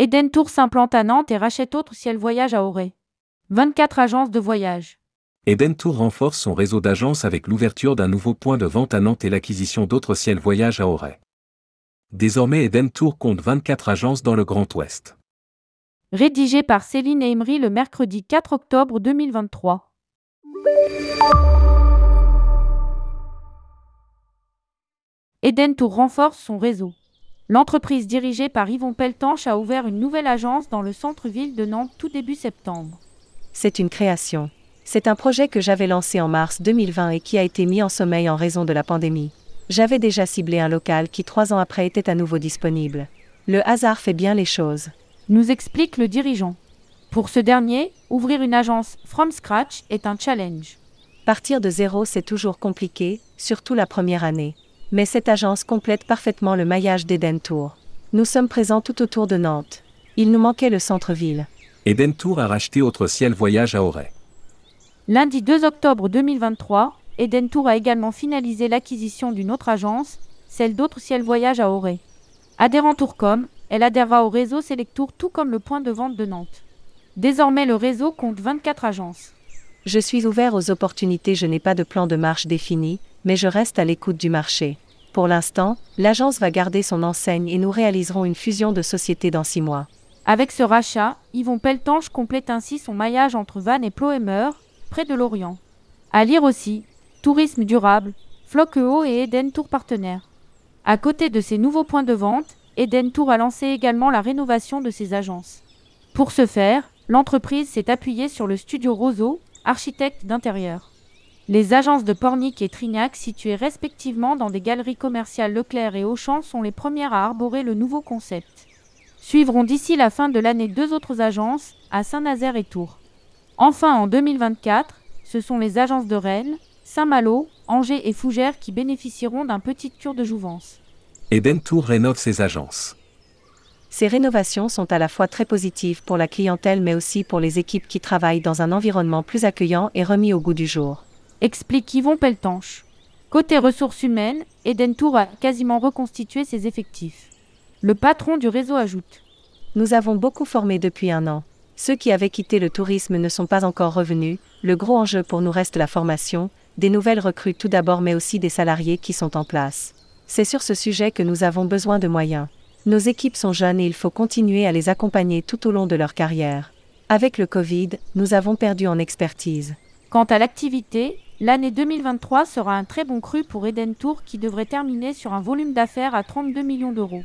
Eden Tour s'implante à Nantes et rachète Autre Ciel Voyage à Auray. 24 agences de voyage. Eden Tour renforce son réseau d'agences avec l'ouverture d'un nouveau point de vente à Nantes et l'acquisition d'autres ciels voyage à Auray. Désormais Eden Tour compte 24 agences dans le Grand Ouest. Rédigé par Céline Emery le mercredi 4 octobre 2023. Eden Tour renforce son réseau. L'entreprise dirigée par Yvon Peltanche a ouvert une nouvelle agence dans le centre-ville de Nantes tout début septembre. C'est une création. C'est un projet que j'avais lancé en mars 2020 et qui a été mis en sommeil en raison de la pandémie. J'avais déjà ciblé un local qui trois ans après était à nouveau disponible. Le hasard fait bien les choses. Nous explique le dirigeant. Pour ce dernier, ouvrir une agence from scratch est un challenge. Partir de zéro, c'est toujours compliqué, surtout la première année. Mais cette agence complète parfaitement le maillage d'Eden Tour. Nous sommes présents tout autour de Nantes. Il nous manquait le centre-ville. Eden Tour a racheté Autre Ciel Voyage à Auray. Lundi 2 octobre 2023, Eden Tour a également finalisé l'acquisition d'une autre agence, celle d'Autre Ciel Voyage à Auray. Adhérent Tourcom, elle adhérera au réseau Selectour tout comme le point de vente de Nantes. Désormais, le réseau compte 24 agences. Je suis ouvert aux opportunités, je n'ai pas de plan de marche défini, mais je reste à l'écoute du marché. Pour l'instant, l'agence va garder son enseigne et nous réaliserons une fusion de sociétés dans six mois. Avec ce rachat, Yvon Peltanche complète ainsi son maillage entre Vannes et Ploemer, près de Lorient. À lire aussi, Tourisme durable, Floqueo et Eden Tour partenaires. À côté de ces nouveaux points de vente, Eden Tour a lancé également la rénovation de ses agences. Pour ce faire, l'entreprise s'est appuyée sur le studio Roseau, architecte d'intérieur. Les agences de Pornic et Trignac, situées respectivement dans des galeries commerciales Leclerc et Auchan, sont les premières à arborer le nouveau concept. Suivront d'ici la fin de l'année deux autres agences, à Saint-Nazaire et Tours. Enfin, en 2024, ce sont les agences de Rennes, Saint-Malo, Angers et Fougères qui bénéficieront d'un petit cure de jouvence. Eden Tour rénove ses agences. Ces rénovations sont à la fois très positives pour la clientèle mais aussi pour les équipes qui travaillent dans un environnement plus accueillant et remis au goût du jour. Explique Yvon Peltanche. Côté ressources humaines, Eden Tour a quasiment reconstitué ses effectifs. Le patron du réseau ajoute. Nous avons beaucoup formé depuis un an. Ceux qui avaient quitté le tourisme ne sont pas encore revenus. Le gros enjeu pour nous reste la formation, des nouvelles recrues tout d'abord mais aussi des salariés qui sont en place. C'est sur ce sujet que nous avons besoin de moyens. Nos équipes sont jeunes et il faut continuer à les accompagner tout au long de leur carrière. Avec le Covid, nous avons perdu en expertise. Quant à l'activité, l'année 2023 sera un très bon cru pour Eden Tour qui devrait terminer sur un volume d'affaires à 32 millions d'euros.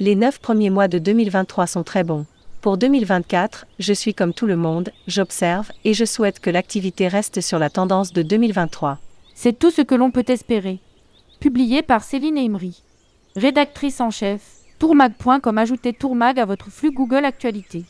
Les neuf premiers mois de 2023 sont très bons. Pour 2024, je suis comme tout le monde, j'observe et je souhaite que l'activité reste sur la tendance de 2023. C'est tout ce que l'on peut espérer publié par Céline Emery. Rédactrice en chef, tourmag.com ajoutez tourmag à votre flux Google Actualité.